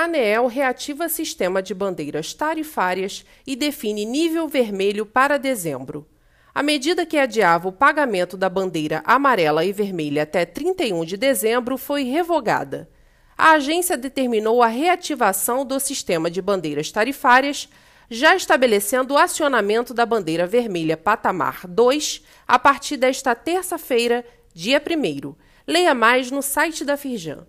A ANEEL reativa sistema de bandeiras tarifárias e define nível vermelho para dezembro. A medida que adiava o pagamento da bandeira amarela e vermelha até 31 de dezembro foi revogada. A agência determinou a reativação do sistema de bandeiras tarifárias, já estabelecendo o acionamento da bandeira vermelha patamar 2 a partir desta terça-feira, dia 1. Leia mais no site da Firjan.